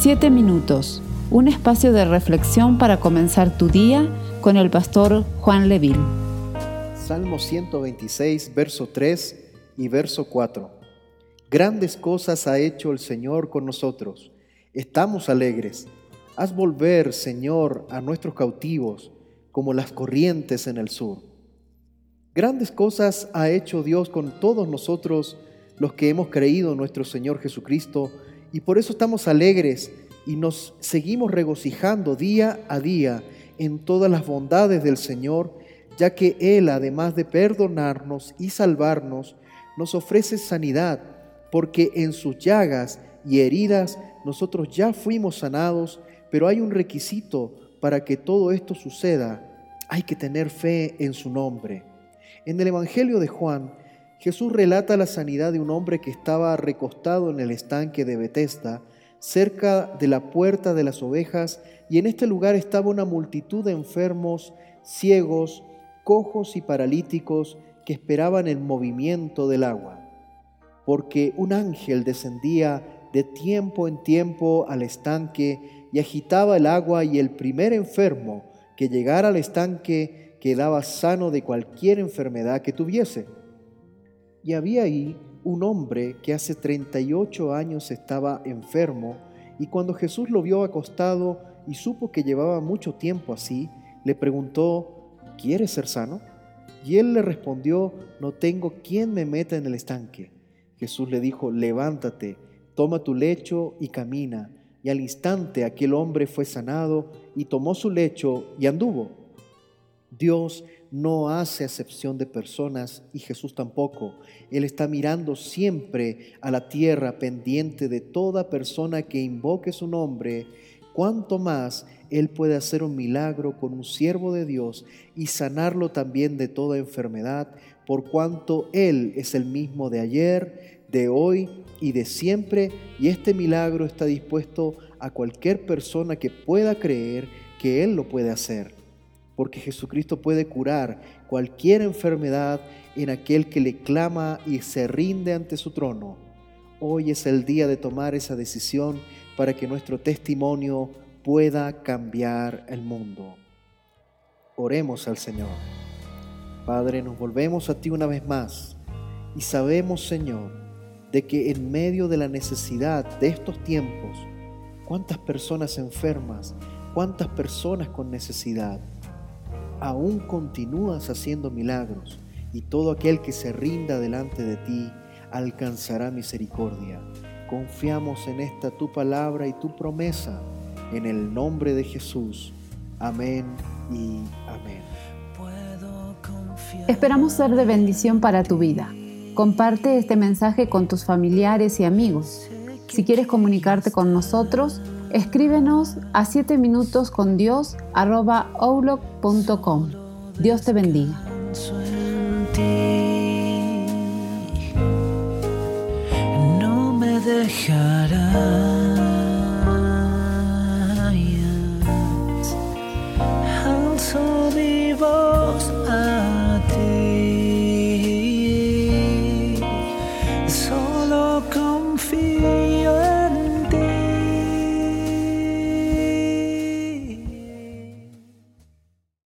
Siete minutos, un espacio de reflexión para comenzar tu día con el pastor Juan Leville. Salmo 126, verso 3 y verso 4. Grandes cosas ha hecho el Señor con nosotros. Estamos alegres. Haz volver, Señor, a nuestros cautivos como las corrientes en el sur. Grandes cosas ha hecho Dios con todos nosotros los que hemos creído en nuestro Señor Jesucristo y por eso estamos alegres y nos seguimos regocijando día a día en todas las bondades del Señor, ya que Él, además de perdonarnos y salvarnos, nos ofrece sanidad, porque en sus llagas y heridas nosotros ya fuimos sanados, pero hay un requisito para que todo esto suceda. Hay que tener fe en su nombre. En el Evangelio de Juan, Jesús relata la sanidad de un hombre que estaba recostado en el estanque de Bethesda, cerca de la puerta de las ovejas, y en este lugar estaba una multitud de enfermos, ciegos, cojos y paralíticos que esperaban el movimiento del agua. Porque un ángel descendía de tiempo en tiempo al estanque y agitaba el agua y el primer enfermo que llegara al estanque quedaba sano de cualquier enfermedad que tuviese. Y había ahí un hombre que hace 38 años estaba enfermo, y cuando Jesús lo vio acostado y supo que llevaba mucho tiempo así, le preguntó, ¿quieres ser sano? Y él le respondió, no tengo quien me meta en el estanque. Jesús le dijo, levántate, toma tu lecho y camina. Y al instante aquel hombre fue sanado y tomó su lecho y anduvo. Dios no hace acepción de personas y Jesús tampoco. Él está mirando siempre a la tierra pendiente de toda persona que invoque su nombre. Cuanto más Él puede hacer un milagro con un siervo de Dios y sanarlo también de toda enfermedad, por cuanto Él es el mismo de ayer, de hoy y de siempre, y este milagro está dispuesto a cualquier persona que pueda creer que Él lo puede hacer porque Jesucristo puede curar cualquier enfermedad en aquel que le clama y se rinde ante su trono. Hoy es el día de tomar esa decisión para que nuestro testimonio pueda cambiar el mundo. Oremos al Señor. Padre, nos volvemos a ti una vez más y sabemos, Señor, de que en medio de la necesidad de estos tiempos, cuántas personas enfermas, cuántas personas con necesidad, aún continúas haciendo milagros y todo aquel que se rinda delante de ti alcanzará misericordia. Confiamos en esta tu palabra y tu promesa, en el nombre de Jesús. Amén y amén. Esperamos ser de bendición para tu vida. Comparte este mensaje con tus familiares y amigos. Si quieres comunicarte con nosotros, Escríbenos a 7 minutos con Dios arroba outlook.com. Dios te bendiga. No me dejarás.